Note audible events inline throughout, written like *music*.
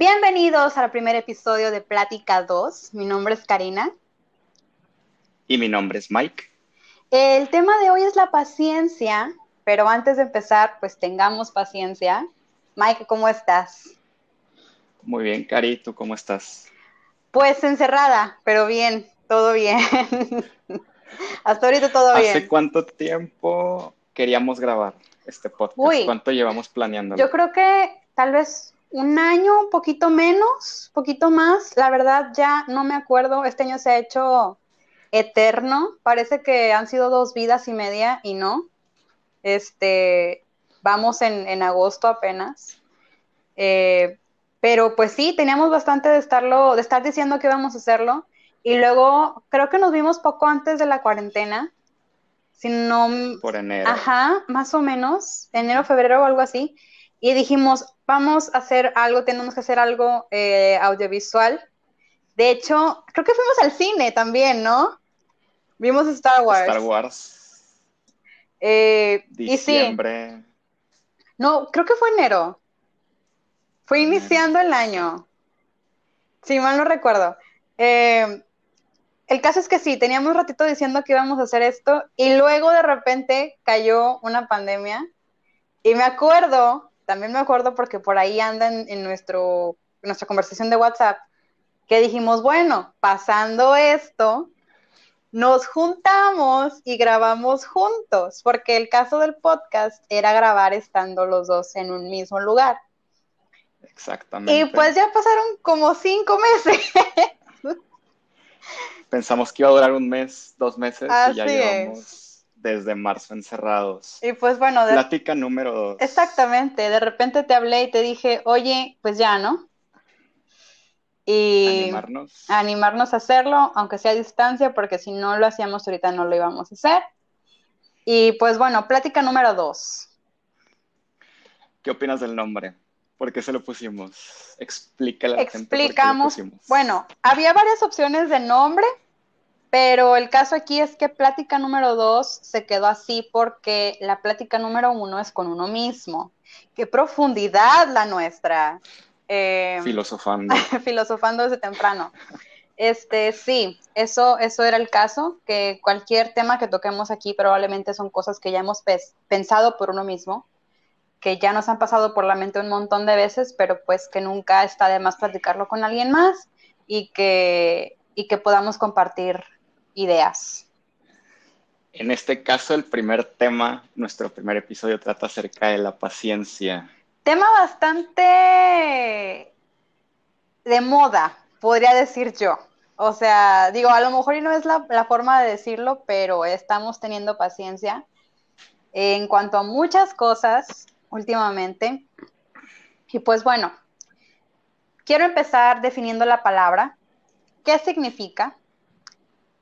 Bienvenidos al primer episodio de Plática 2. Mi nombre es Karina. Y mi nombre es Mike. El tema de hoy es la paciencia, pero antes de empezar, pues tengamos paciencia. Mike, ¿cómo estás? Muy bien, Cari, ¿tú cómo estás? Pues encerrada, pero bien, todo bien. *laughs* Hasta ahorita todo bien. ¿Hace cuánto tiempo queríamos grabar este podcast? ¿Cuánto llevamos planeando? Yo creo que tal vez un año, un poquito menos, poquito más. La verdad ya no me acuerdo. Este año se ha hecho eterno. Parece que han sido dos vidas y media y no. Este, vamos en, agosto apenas. Eh, pero pues sí, teníamos bastante de estarlo, de estar diciendo que íbamos a hacerlo. Y luego creo que nos vimos poco antes de la cuarentena. Si no. Por enero. Ajá, más o menos. Enero, febrero o algo así y dijimos, vamos a hacer algo, tenemos que hacer algo eh, audiovisual. De hecho, creo que fuimos al cine también, ¿no? Vimos Star Wars. Star Wars. Eh, Diciembre. Y sí. No, creo que fue enero. Fue iniciando el año. Si mal no recuerdo. Eh, el caso es que sí, teníamos un ratito diciendo que íbamos a hacer esto y luego de repente cayó una pandemia. Y me acuerdo también me acuerdo porque por ahí andan en, nuestro, nuestra conversación de WhatsApp, que dijimos, bueno, pasando esto, nos juntamos y grabamos juntos, porque el caso del podcast era grabar estando los dos en un mismo lugar. Exactamente. Y pues ya pasaron como cinco meses. Pensamos que iba a durar un mes, dos meses, y ya llevamos desde marzo encerrados. Y pues bueno, de... plática número dos. Exactamente, de repente te hablé y te dije, oye, pues ya, ¿no? Y animarnos. animarnos a hacerlo, aunque sea a distancia, porque si no lo hacíamos ahorita no lo íbamos a hacer. Y pues bueno, plática número dos. ¿Qué opinas del nombre? ¿Por qué se lo pusimos? Explícale a la Explicamos. Gente por qué Bueno, había varias opciones de nombre pero el caso aquí es que plática número dos se quedó así porque la plática número uno es con uno mismo. Qué profundidad la nuestra. Eh, filosofando. *laughs* filosofando desde temprano. Este, sí, eso, eso era el caso, que cualquier tema que toquemos aquí probablemente son cosas que ya hemos pensado por uno mismo, que ya nos han pasado por la mente un montón de veces, pero pues que nunca está de más platicarlo con alguien más y que, y que podamos compartir ideas. En este caso, el primer tema, nuestro primer episodio trata acerca de la paciencia. Tema bastante de moda, podría decir yo. O sea, digo, a lo mejor y no es la, la forma de decirlo, pero estamos teniendo paciencia en cuanto a muchas cosas últimamente. Y pues bueno, quiero empezar definiendo la palabra. ¿Qué significa?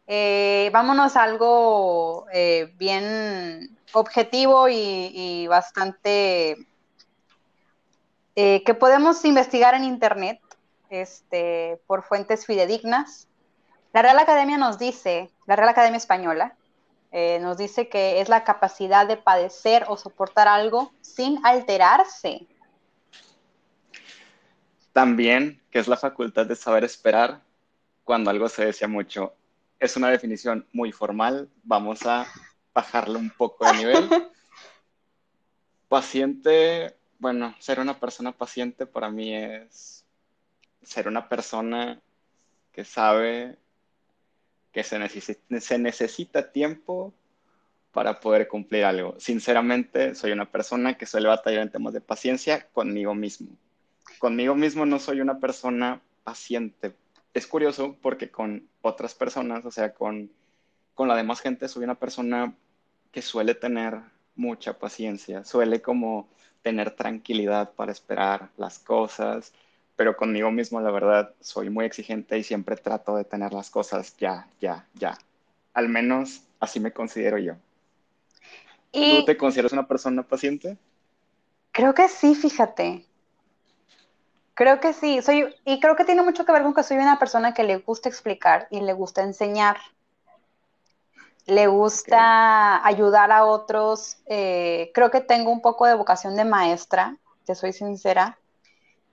Eh, vámonos a algo eh, bien objetivo y, bastante eh, que podemos investigar en internet este, por fuentes fidedignas. La Real Academia nos dice, la Real Academia Española, nos dice que es la capacidad de padecer o soportar algo sin alterarse. También que es la facultad de saber esperar cuando algo se desea mucho es una definición muy formal, vamos a bajarle un poco de nivel. *laughs* Paciente, bueno, ser una persona paciente para mí es ser una persona que sabe que se necesita tiempo para poder cumplir algo. Sinceramente, soy una persona que suele batallar en temas de paciencia conmigo mismo. Conmigo mismo no soy una persona paciente es curioso porque con otras personas, o sea, con, con la demás gente, soy una persona que suele tener mucha paciencia, suele como tener tranquilidad para esperar las cosas, pero conmigo mismo, la verdad, soy muy exigente y siempre trato de tener las cosas ya, ya, ya. Al menos así me considero yo. ¿Tú te consideras una persona paciente? Creo que sí, fíjate. Creo que sí, soy, y creo que tiene mucho que ver con que soy una persona que le gusta explicar y le gusta enseñar. Le gusta ayudar a otros. Eh, creo que tengo un poco de vocación de maestra, te soy sincera.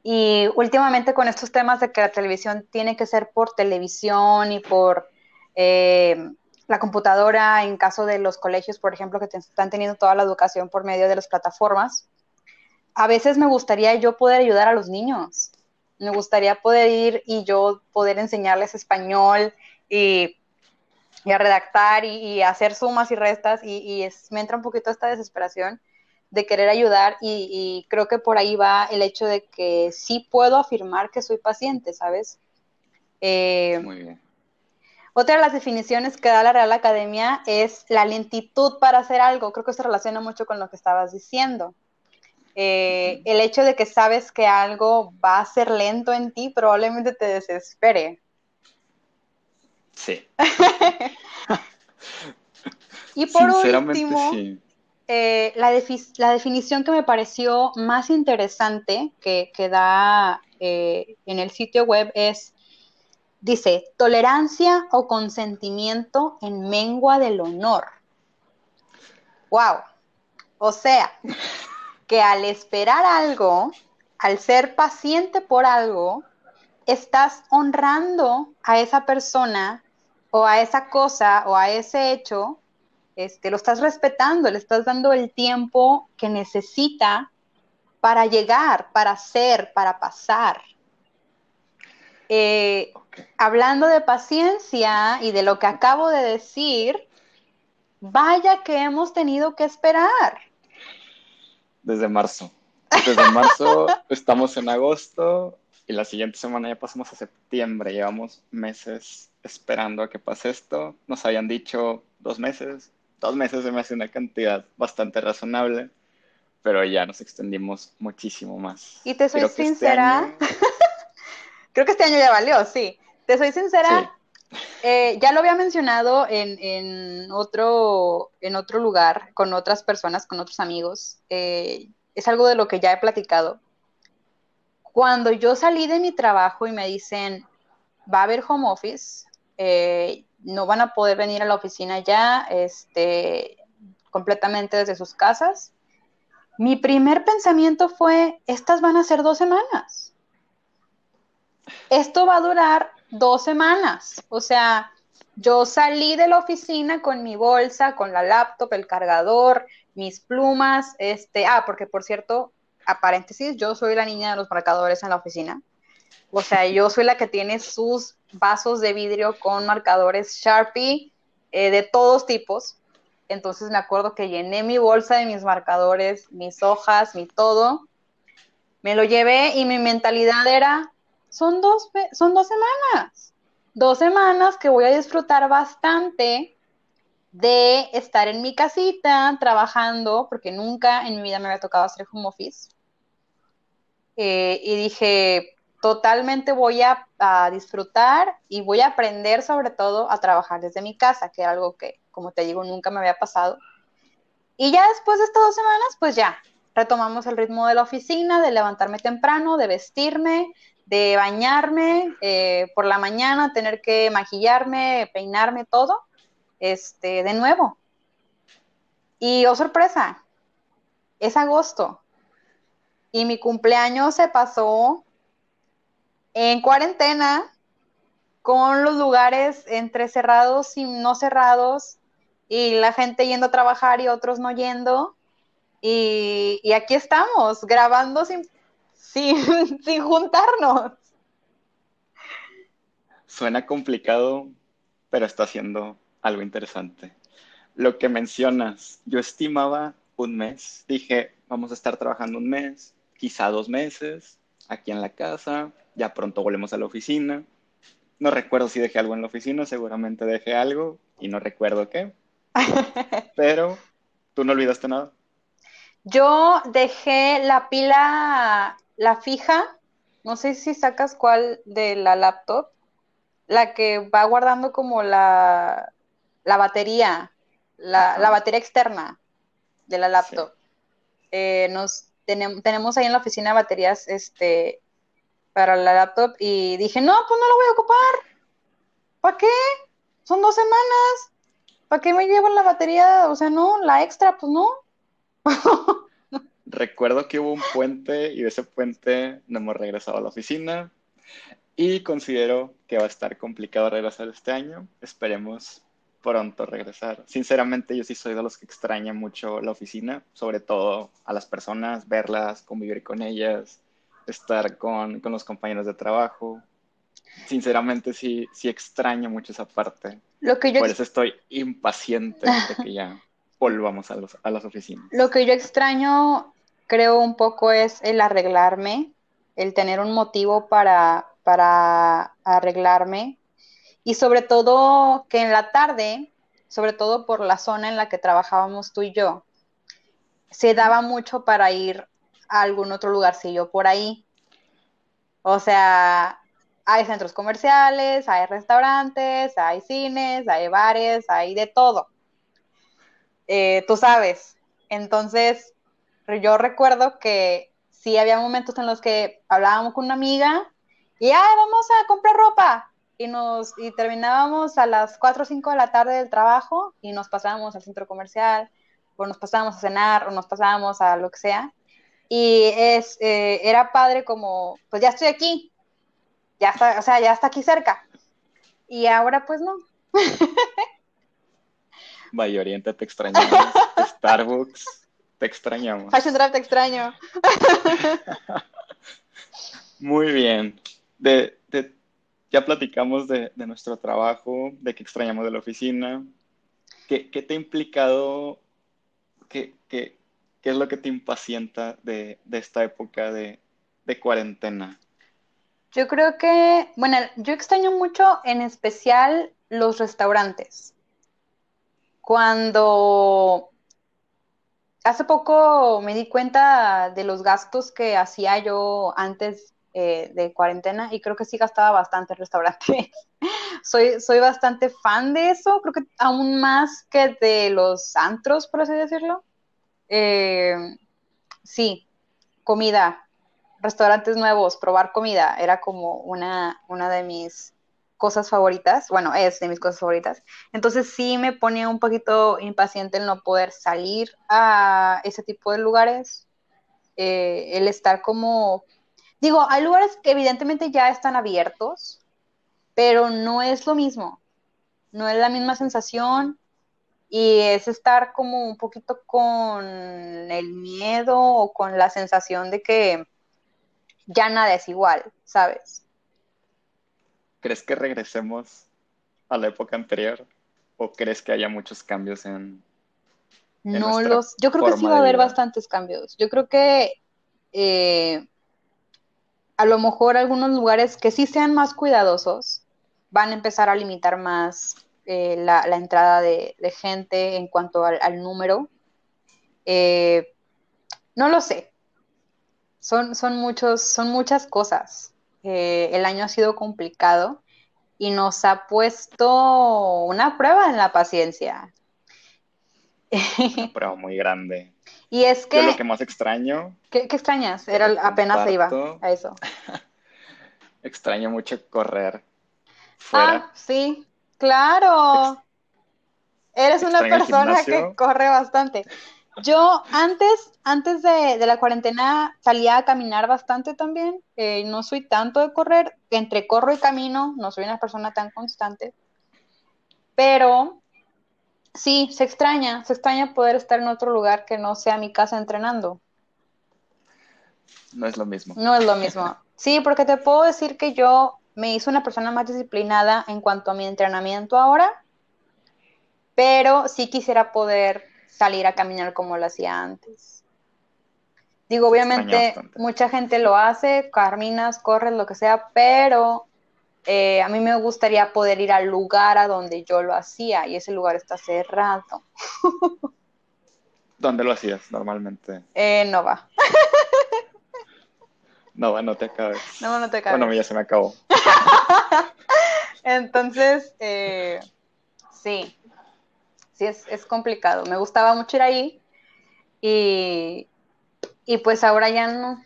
Y últimamente con estos temas de que la televisión tiene que ser por televisión y por eh, la computadora, en caso de los colegios, por ejemplo, que están teniendo toda la educación por medio de las plataformas, a veces me gustaría yo poder ayudar a los niños. Me gustaría poder ir y yo poder enseñarles español y, a redactar y, hacer sumas y restas y, me entra un poquito esta desesperación de querer ayudar y, creo que por ahí va el hecho de que sí puedo afirmar que soy paciente, ¿sabes? Eh, Muy bien. Otra de las definiciones que da la Real Academia es la lentitud para hacer algo. Creo que se relaciona mucho con lo que estabas diciendo. Eh, el hecho de que sabes que algo va a ser lento en ti probablemente te desespere. Sí. *laughs* y por último, eh, la, definición que me pareció más interesante que, da eh, en el sitio web es, dice, tolerancia o consentimiento en mengua del honor. ¡Wow! O sea, que al esperar algo, al ser paciente por algo, estás honrando a esa persona o a esa cosa o a ese hecho, este, lo estás respetando, le estás dando el tiempo que necesita para llegar, para ser, para pasar. Eh, hablando de paciencia y de lo que acabo de decir, vaya que hemos tenido que esperar desde marzo. Desde marzo *laughs* estamos en agosto y la siguiente semana ya pasamos a septiembre. Llevamos meses esperando a que pase esto. Nos habían dicho dos meses. Dos meses se me hace una cantidad bastante razonable, pero ya nos extendimos muchísimo más. Y te soy este sincera. *laughs* Creo que este año ya valió, sí. Te soy sincera. Eh, ya lo había mencionado en, otro, en otro lugar, con otras personas, con otros amigos. Eh, es algo de lo que ya he platicado. Cuando yo salí de mi trabajo y me dicen, va a haber home office, eh, no van a poder venir a la oficina ya, este, completamente desde sus casas, mi primer pensamiento fue, estas van a ser dos semanas. Esto va a durar dos semanas. O sea, yo salí de la oficina con mi bolsa, con la laptop, el cargador, mis plumas, este, ah, porque por cierto, a paréntesis, yo soy la niña de los marcadores en la oficina. O sea, *laughs* yo soy la que tiene sus vasos de vidrio con marcadores Sharpie eh, de todos tipos. Entonces me acuerdo que llené mi bolsa de mis marcadores, mis hojas, mi todo. Me lo llevé y mi mentalidad era, son dos, son dos semanas. Dos semanas que voy a disfrutar bastante de estar en mi casita trabajando, porque nunca en mi vida me había tocado hacer home office. Eh, y dije, totalmente voy a, disfrutar y voy a aprender sobre todo a trabajar desde mi casa, que era algo que, como te digo, nunca me había pasado. Y ya después de estas dos semanas, pues ya, retomamos el ritmo de la oficina, de levantarme temprano, de vestirme, de bañarme eh, por la mañana, tener que maquillarme, peinarme, todo, este, de nuevo. Y oh sorpresa, es agosto. Y mi cumpleaños se pasó en cuarentena con los lugares entre cerrados y no cerrados y la gente yendo a trabajar y otros no yendo. Y, y aquí estamos, grabando sin *laughs* sin, juntarnos. Suena complicado, pero está haciendo algo interesante. Lo que mencionas, yo estimaba un mes. Dije, vamos a estar trabajando un mes, quizá dos meses, aquí en la casa, ya pronto volvemos a la oficina. No recuerdo si dejé algo en la oficina, seguramente dejé algo y no recuerdo qué. *laughs* Pero, ¿tú no olvidaste nada? Yo dejé la pila la fija, no sé si sacas cuál de la laptop, la que va guardando como la, la batería, la, batería externa de la laptop. Eh, nos tenemos ahí en la oficina baterías este, para la laptop y dije, no, pues no lo voy a ocupar. ¿Para qué? Son dos semanas. ¿Para qué me llevo la batería? O sea, no, la extra, pues no. *laughs* recuerdo que hubo un puente y de ese puente no hemos regresado a la oficina y considero que va a estar complicado regresar este año. Esperemos pronto regresar. Sinceramente, yo sí soy de los que extraña mucho la oficina, sobre todo a las personas, verlas, convivir con ellas, estar con, con los compañeros de trabajo. Sinceramente, sí, sí extraño mucho esa parte. Lo que yo Por eso estoy impaciente de que ya *laughs* volvamos a, los, a las oficinas. Lo que yo extraño, creo un poco, es el arreglarme, el tener un motivo para, para arreglarme y sobre todo que en la tarde, sobre todo por la zona en la que trabajábamos tú y yo, se daba mucho para ir a algún otro lugarcillo por ahí. O sea, hay centros comerciales, hay restaurantes, hay cines, hay bares, hay de todo. Eh, tú sabes. Entonces, yo recuerdo que sí había momentos en los que hablábamos con una amiga y, ah, vamos a comprar ropa. Y, nos, y terminábamos a las 4 o 5 de la tarde del trabajo y nos pasábamos al centro comercial, o nos pasábamos a cenar, o nos pasábamos a lo que sea. Y es, eh, era padre como, pues ya estoy aquí, ya está, o sea, ya está aquí cerca. Y ahora pues no. *laughs* Valle Oriente te extrañamos, Starbucks te extrañamos. Fashion Drive te extraño. *laughs* Muy bien. De, de, ya platicamos de, de, nuestro trabajo, de que extrañamos de la oficina. ¿Qué, qué te ha implicado? ¿Qué, qué, qué es lo que te impacienta de, esta época de cuarentena? Yo creo que, bueno, yo extraño mucho en especial los restaurantes. Cuando hace poco me di cuenta de los gastos que hacía yo antes eh, de cuarentena y creo que sí gastaba bastante en restaurantes. *laughs* soy, soy bastante fan de eso, creo que aún más que de los antros, por así decirlo. Eh, sí, comida, restaurantes nuevos, probar comida, era como una, una de mis cosas favoritas, bueno, es de mis cosas favoritas. Entonces sí me pone un poquito impaciente el no poder salir a ese tipo de lugares, eh, el estar como, digo, hay lugares que evidentemente ya están abiertos, pero no es lo mismo, no es la misma sensación y es estar como un poquito con el miedo o con la sensación de que ya nada es igual, ¿sabes? ¿Crees que regresemos a la época anterior? ¿O crees que haya muchos cambios en... en no los... Yo creo que sí va a haber bastantes cambios. Yo creo que eh, a lo mejor algunos lugares que sí sean más cuidadosos van a empezar a limitar más eh, la, la, entrada de, de, gente en cuanto al, al número. Eh, no lo sé. Son, son, muchos, son muchas cosas. Eh, el año ha sido complicado y nos ha puesto una prueba en la paciencia. Una *laughs* prueba muy grande. Y es que... Yo lo que más extraño... ¿Qué, qué extrañas? Era apenas se iba a eso. *laughs* extraño mucho correr. Fuera. Ah, sí, claro. Eres una persona que corre bastante. Yo antes, antes de, de, la cuarentena salía a caminar bastante también. Eh, no soy tanto de correr. Entre corro y camino, no soy una persona tan constante. Pero sí, se extraña. Se extraña poder estar en otro lugar que no sea mi casa entrenando. No es lo mismo. No es lo mismo. Sí, porque te puedo decir que yo me hice una persona más disciplinada en cuanto a mi entrenamiento ahora. Pero sí quisiera poder salir a caminar como lo hacía antes. Digo, obviamente mucha gente lo hace, caminas, corres, lo que sea, pero eh, a mí me gustaría poder ir al lugar a donde yo lo hacía y ese lugar está cerrado. ¿Dónde lo hacías normalmente? Eh, Nova. Nova, no te acabes. No, no te acabes. Bueno, ya se me acabó. *laughs* Entonces, eh, sí, sí es, es, complicado. Me gustaba mucho ir ahí y, y pues ahora ya no.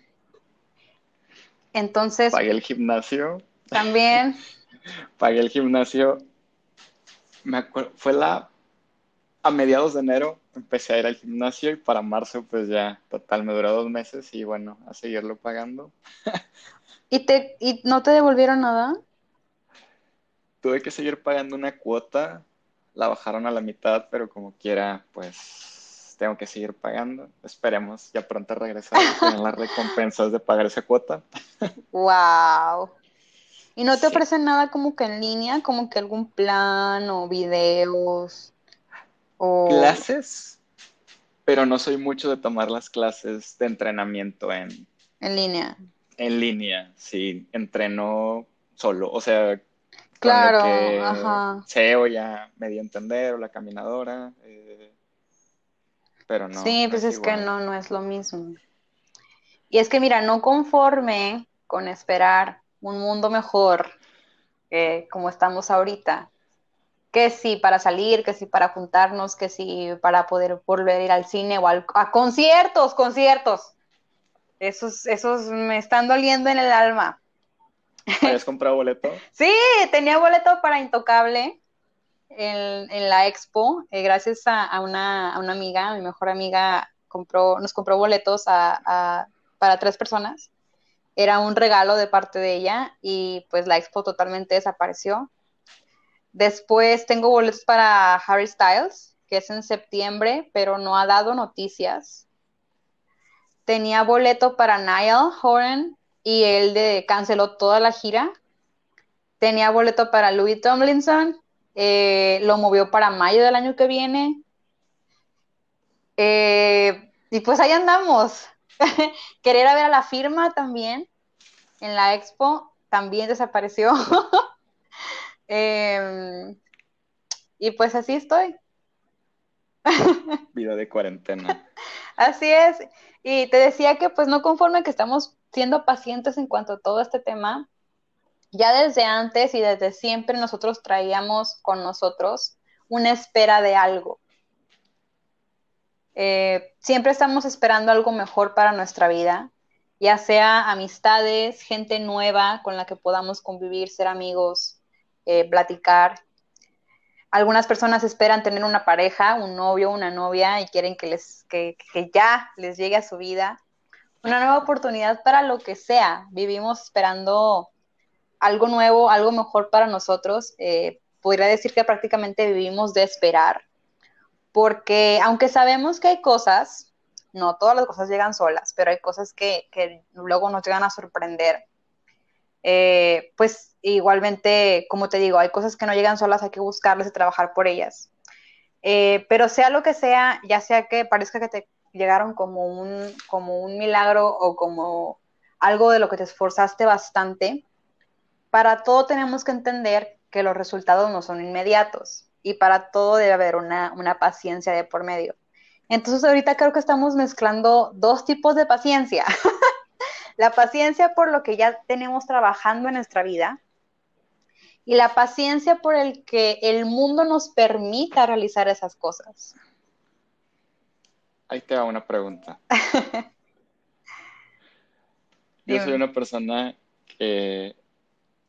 Entonces. Pagué el gimnasio. También. *laughs* Pagué el gimnasio. Me acuerdo, fue la. a mediados de enero empecé a ir al gimnasio y para marzo pues ya total me duró dos meses y bueno, a seguirlo pagando. *laughs* ¿Y, te, ¿Y no te devolvieron nada? Tuve que seguir pagando una cuota, la bajaron a la mitad, pero como quiera pues tengo que seguir pagando. Esperemos ya pronto regresar con las recompensas de pagar esa cuota. ¡Wow! ¿Y no te ofrecen nada como que en línea, como que algún plan o videos? O... Clases, pero no soy mucho de tomar las clases de entrenamiento en... En línea. En línea, sí, entreno solo, o sea, claro, que ajá. sé o ya medio entender o la caminadora, eh, pero no. Sí, pues es, es que no, no es lo mismo. Y es que mira, no conforme con esperar un mundo mejor eh, como estamos ahorita, que sí para salir, que sí para juntarnos, que sí para poder volver a ir al cine o al- a conciertos, conciertos. Esos, esos me están doliendo en el alma. ¿Habías comprado boleto? *laughs* Sí, tenía boleto para Intocable en, en la expo, eh, gracias a, a una, a una amiga, mi mejor amiga, compró, nos compró boletos a- para tres personas. Era un regalo de parte de ella y pues la expo totalmente desapareció. Después tengo boletos para Harry Styles, que es en septiembre, pero no ha dado noticias. Tenía boleto para Niall Horan y él de, canceló toda la gira. Tenía boleto para Louis Tomlinson, eh, lo movió para mayo del año que viene. Eh, y pues ahí andamos. *laughs* Querer a ver a la firma también en la expo también desapareció. *laughs* Em, y pues así estoy. Vida de cuarentena. *laughs* Así es. Y te decía que pues no conforme que estamos siendo pacientes en cuanto a todo este tema, ya desde antes y desde siempre nosotros traíamos con nosotros una espera de algo. Eh, siempre estamos esperando algo mejor para nuestra vida, ya sea amistades, gente nueva con la que podamos convivir, ser amigos, eh, platicar. Algunas personas esperan tener una pareja, un novio, una novia y quieren que, les, que, que ya les llegue a su vida una nueva oportunidad para lo que sea. Vivimos esperando algo nuevo, algo mejor para nosotros. Eh, podría decir que prácticamente vivimos de esperar, porque aunque sabemos que hay cosas, no todas las cosas llegan solas, pero hay cosas que, que luego nos llegan a sorprender. Eh, pues igualmente, como te digo, hay cosas que no llegan solas, hay que buscarlas y trabajar por ellas. Eh, pero sea lo que sea, ya sea que parezca que te llegaron como un, como un milagro o como algo de lo que te esforzaste bastante, para todo tenemos que entender que los resultados no son inmediatos y para todo debe haber una, una paciencia de por medio. Entonces ahorita creo que estamos mezclando dos tipos de paciencia. *laughs* la paciencia por lo que ya tenemos trabajando en nuestra vida y la paciencia por el que el mundo nos permita realizar esas cosas. Ahí te va una pregunta. *laughs* Yo soy una persona que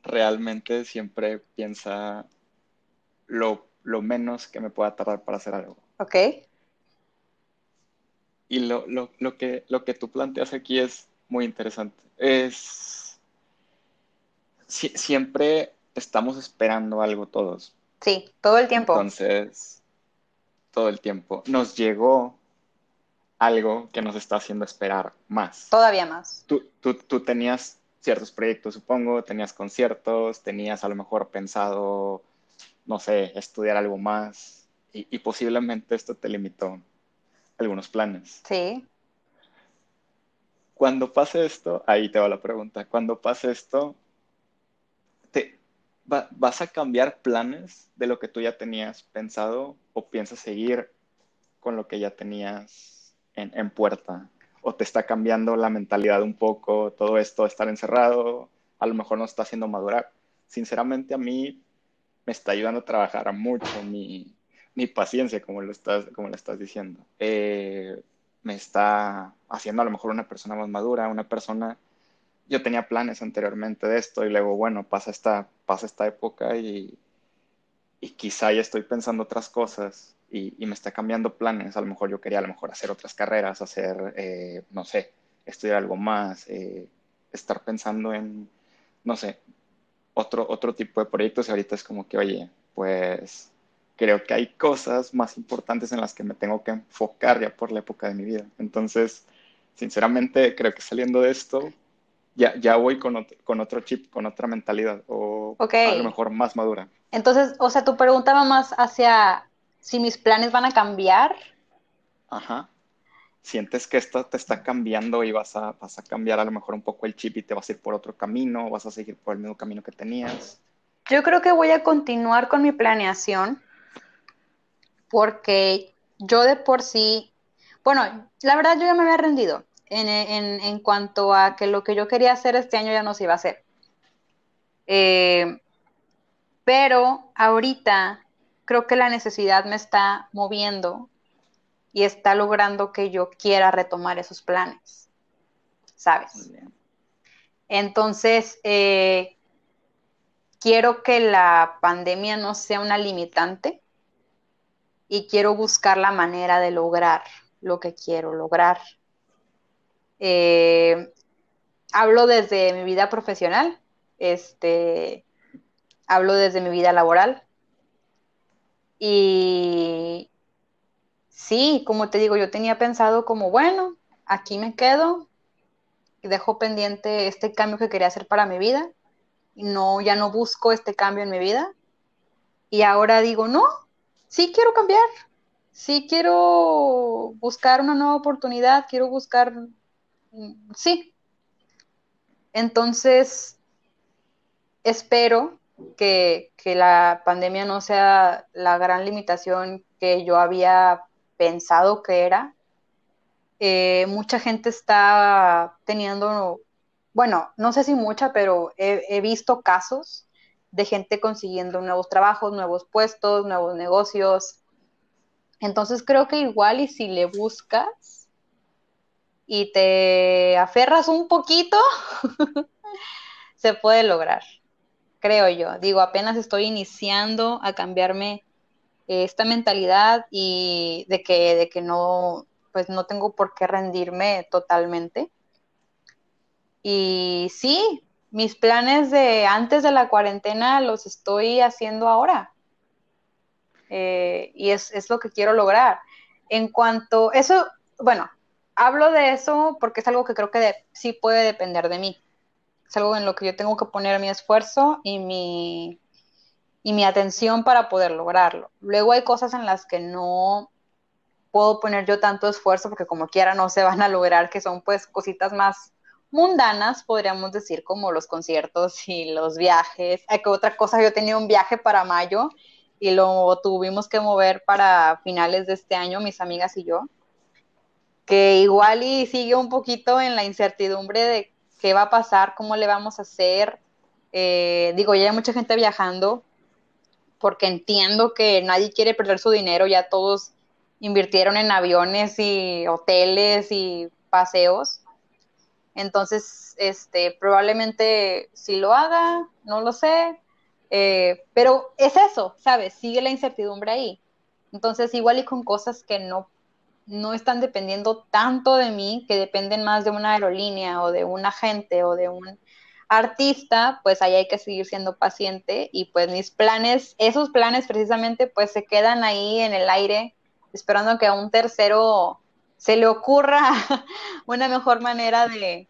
realmente siempre piensa lo, lo menos que me pueda tardar para hacer algo. ¿Ok? Y lo, lo, lo que, lo que tú planteas aquí es muy interesante. Es si- siempre estamos esperando algo todos. Sí, todo el tiempo. Entonces, todo el tiempo. Nos llegó algo que nos está haciendo esperar más. Todavía más. Tú, tú, tú tenías ciertos proyectos, supongo, tenías conciertos, tenías a lo mejor pensado, no sé, estudiar algo más y, y posiblemente esto te limitó algunos planes. Sí. Cuando pase esto, ahí te va la pregunta, cuando pase esto, te, va- ¿vas a cambiar planes de lo que tú ya tenías pensado o piensas seguir con lo que ya tenías en, puerta? ¿O te está cambiando la mentalidad un poco todo esto estar encerrado? A lo mejor no está haciendo madurar. Sinceramente a mí me está ayudando a trabajar mucho mi, mi paciencia, como lo estás, como lo estás diciendo. Eh, me está haciendo a lo mejor una persona más madura, una persona... Yo tenía planes anteriormente de esto y luego, bueno, pasa esta, pasa esta época y, y quizá ya estoy pensando otras cosas y, me está cambiando planes. A lo mejor yo quería a lo mejor hacer otras carreras, hacer, eh, no sé, estudiar algo más, eh, estar pensando en, no sé, otro, otro tipo de proyectos y ahorita es como que, oye, pues creo que hay cosas más importantes en las que me tengo que enfocar ya por la época de mi vida. Entonces, sinceramente, creo que saliendo de esto, ya, ya voy con otro, con otro chip, con otra mentalidad, o a lo mejor más madura. Entonces, o sea, tu pregunta va más hacia si mis planes van a cambiar. Ajá. Sientes que esto te está cambiando y vas a, vas a cambiar a lo mejor un poco el chip y te vas a ir por otro camino, vas a seguir por el mismo camino que tenías. Yo creo que voy a continuar con mi planeación porque yo de por sí, bueno, la verdad yo ya me había rendido en, en, cuanto a que lo que yo quería hacer este año ya no se iba a hacer. Eh, pero ahorita creo que la necesidad me está moviendo y está logrando que yo quiera retomar esos planes, ¿sabes? Entonces, eh, quiero que la pandemia no sea una limitante y quiero buscar la manera de lograr lo que quiero lograr. Eh, hablo desde mi vida profesional, este, hablo desde mi vida laboral. Y sí, como te digo, yo tenía pensado como, bueno, aquí me quedo y dejo pendiente este cambio que quería hacer para mi vida. No, ya no busco este cambio en mi vida. Y ahora digo, no, sí quiero cambiar, sí quiero buscar una nueva oportunidad, quiero buscar, mm, sí. Entonces, espero que, la pandemia no sea la gran limitación que yo había pensado que era. Eh, mucha gente está teniendo, bueno, no sé si mucha, pero he visto casos de gente consiguiendo nuevos trabajos, nuevos puestos, nuevos negocios. Entonces creo que igual y si le buscas y te aferras un poquito, *laughs* se puede lograr, creo yo. Digo, apenas estoy iniciando a cambiarme esta mentalidad y de que, de que no, pues no tengo por qué rendirme totalmente. Y sí, mis planes de antes de la cuarentena los estoy haciendo ahora. Eh, y es, lo que quiero lograr. En cuanto, eso, bueno, hablo de eso porque es algo que creo que sí puede depender de mí. Es algo en lo que yo tengo que poner mi esfuerzo y mi, y mi atención para poder lograrlo. Luego hay cosas en las que no puedo poner yo tanto esfuerzo porque como quiera no se van a lograr, que son pues cositas más mundanas, podríamos decir, como los conciertos y los viajes. Hay que otra cosa, yo tenía un viaje para mayo y lo tuvimos que mover para finales de este año, mis amigas y yo, que igual y sigue un poquito en la incertidumbre de qué va a pasar, cómo le vamos a hacer. Eh, digo, ya hay mucha gente viajando, porque entiendo que nadie quiere perder su dinero, ya todos invirtieron en aviones y hoteles y paseos. Entonces, este, probablemente si lo haga, no lo sé, eh, pero es eso, ¿sabes? Sigue la incertidumbre ahí. Entonces, igual y con cosas que no, no están dependiendo tanto de mí, que dependen más de una aerolínea o de un agente o de un artista, pues ahí hay que seguir siendo paciente y pues mis planes, esos planes precisamente, pues se quedan ahí en el aire, esperando que a un tercero se le ocurra *laughs* una mejor manera de,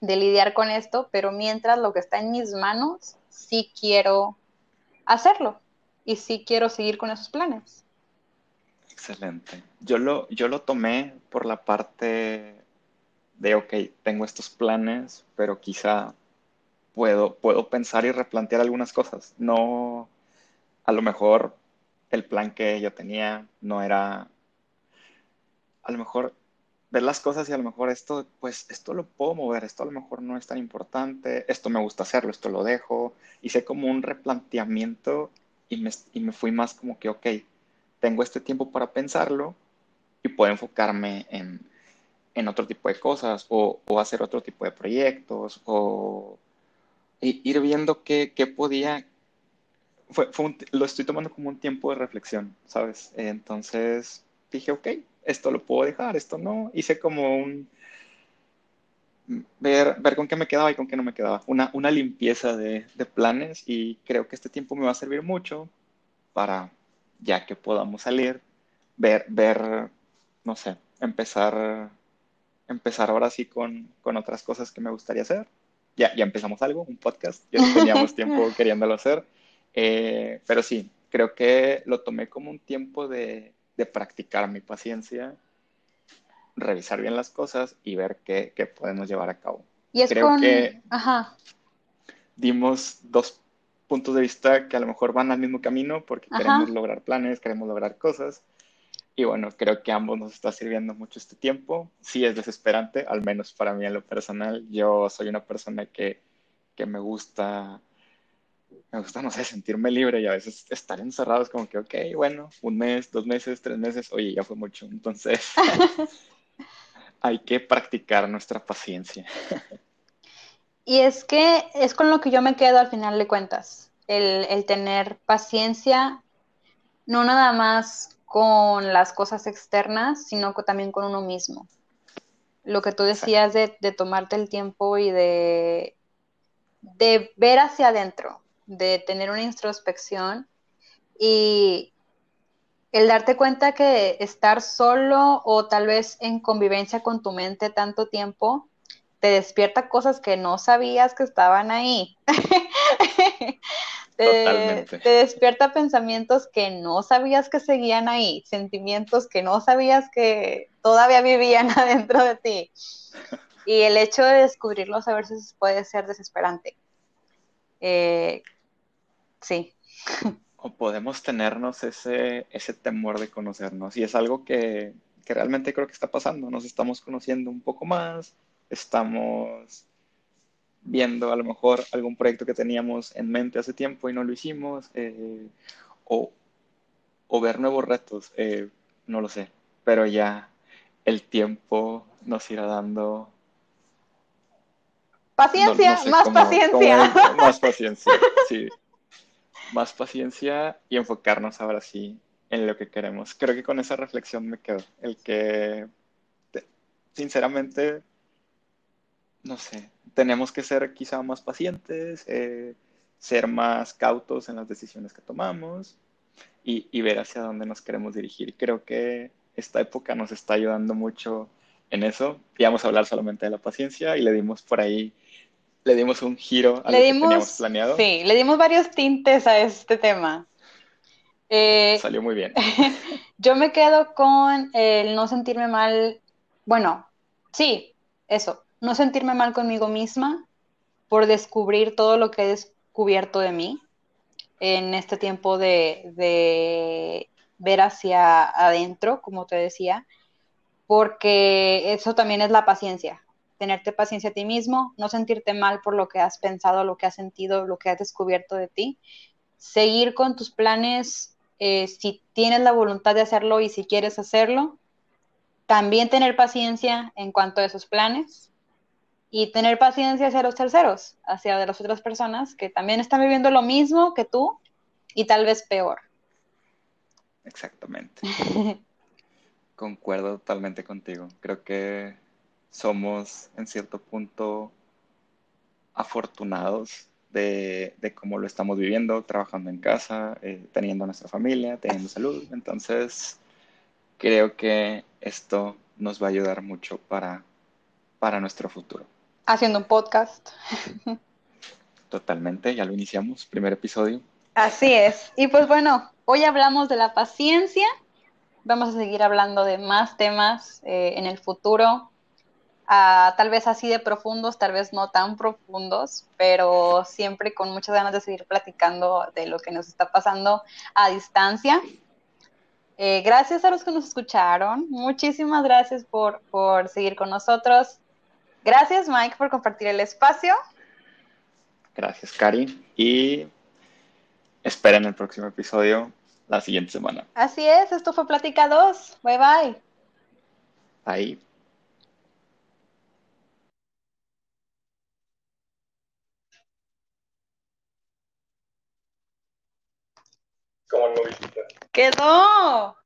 lidiar con esto, pero mientras lo que está en mis manos, sí quiero hacerlo y sí quiero seguir con esos planes. Excelente. Yo lo, yo lo tomé por la parte de, ok, tengo estos planes, pero quizá puedo, puedo pensar y replantear algunas cosas. No, a lo mejor el plan que yo tenía no era a lo mejor ver las cosas y a lo mejor esto, pues esto lo puedo mover, esto a lo mejor no es tan importante, esto me gusta hacerlo, esto lo dejo. Hice como un replanteamiento y me, y me fui más como que, ok, tengo este tiempo para pensarlo y puedo enfocarme en, en otro tipo de cosas o, o, hacer otro tipo de proyectos o ir viendo qué, qué podía fue, fue lo estoy tomando como un tiempo de reflexión, ¿sabes? Entonces dije, ok, esto lo puedo dejar, esto no. Hice como un... Ver, ver con qué me quedaba y con qué no me quedaba. Una, una limpieza de, de planes y creo que este tiempo me va a servir mucho para, ya que podamos salir, ver, ver, no sé, empezar, empezar ahora sí con, con otras cosas que me gustaría hacer. Ya, ya empezamos algo, un podcast, ya teníamos *laughs* tiempo queriéndolo hacer, eh, pero sí, creo que lo tomé como un tiempo de, de practicar mi paciencia, revisar bien las cosas y ver qué, qué podemos llevar a cabo. Y es Creo con... que Ajá. dimos dos puntos de vista que a lo mejor van al mismo camino porque Ajá. queremos lograr planes, queremos lograr cosas. Y bueno, creo que a ambos nos está sirviendo mucho este tiempo. Sí es desesperante, al menos para mí en lo personal. Yo soy una persona que, que me gusta, me gusta, no sé, sentirme libre y a veces estar encerrado es como que, ok, bueno, un mes, dos meses, tres meses, oye, ya fue mucho. Entonces, *laughs* hay que practicar nuestra paciencia. Y es que es con lo que yo me quedo al final de cuentas, el, el tener paciencia, no nada más con las cosas externas, sino que también con uno mismo. Lo que tú decías de, de tomarte el tiempo y de, de ver hacia adentro, de tener una introspección y el darte cuenta que estar solo o tal vez en convivencia con tu mente tanto tiempo te despierta cosas que no sabías que estaban ahí. *laughs* te, Totalmente. te despierta pensamientos que no sabías que seguían ahí, sentimientos que no sabías que todavía vivían *laughs* adentro de ti. Y el hecho de descubrirlos a veces puede ser desesperante. Eh, sí. *laughs* O podemos tenernos ese, ese temor de conocernos. Y es algo que, que realmente creo que está pasando. Nos estamos conociendo un poco más, estamos viendo a lo mejor algún proyecto que teníamos en mente hace tiempo y no lo hicimos, eh, o, o ver nuevos retos, eh, no lo sé, pero ya el tiempo nos irá dando, Paciencia, no sé más paciencia. *laughs* más paciencia, sí, más paciencia y enfocarnos ahora sí en lo que queremos. Creo que con esa reflexión me quedo, el que te- sinceramente, no sé, tenemos que ser quizá más pacientes, eh, ser más cautos en las decisiones que tomamos y, y ver hacia dónde nos queremos dirigir. Creo que esta época nos está ayudando mucho en eso. Íbamos a hablar solamente de la paciencia y le dimos por ahí, le dimos un giro a Le lo que teníamos dimos, planeado. sí, le dimos varios tintes a este tema. Eh, Salió muy bien. *laughs* yo me quedo con el no sentirme mal, bueno, sí, eso, no sentirme mal conmigo misma por descubrir todo lo que he descubierto de mí en este tiempo de, de ver hacia adentro, como te decía, porque eso también es la paciencia, tenerte paciencia a ti mismo, no sentirte mal por lo que has pensado, lo que has sentido, lo que has descubierto de ti, seguir con tus planes eh, si tienes la voluntad de hacerlo y si quieres hacerlo, también tener paciencia en cuanto a esos planes y tener paciencia hacia los terceros, hacia las otras personas que también están viviendo lo mismo que tú y tal vez peor. Exactamente. Concuerdo totalmente contigo. Creo que somos en cierto punto afortunados de, de cómo lo estamos viviendo, trabajando en casa, eh, teniendo nuestra familia, teniendo salud. Entonces, creo que esto nos va a ayudar mucho para, para nuestro futuro. Haciendo un podcast. Totalmente, ya lo iniciamos, primer episodio. Así es. Y pues bueno, hoy hablamos de la paciencia. Vamos a seguir hablando de más temas eh, en el futuro. Uh, tal vez así de profundos, tal vez no tan profundos, pero siempre con muchas ganas de seguir platicando de lo que nos está pasando a distancia. Eh, gracias a los que nos escucharon. Muchísimas gracias por, por seguir con nosotros. Gracias, Mike, por compartir el espacio. Gracias, Cari. Y esperen el próximo episodio la siguiente semana. Así es, esto fue Plática 2. Bye bye. Ahí. como nubecita. ¡Quedó!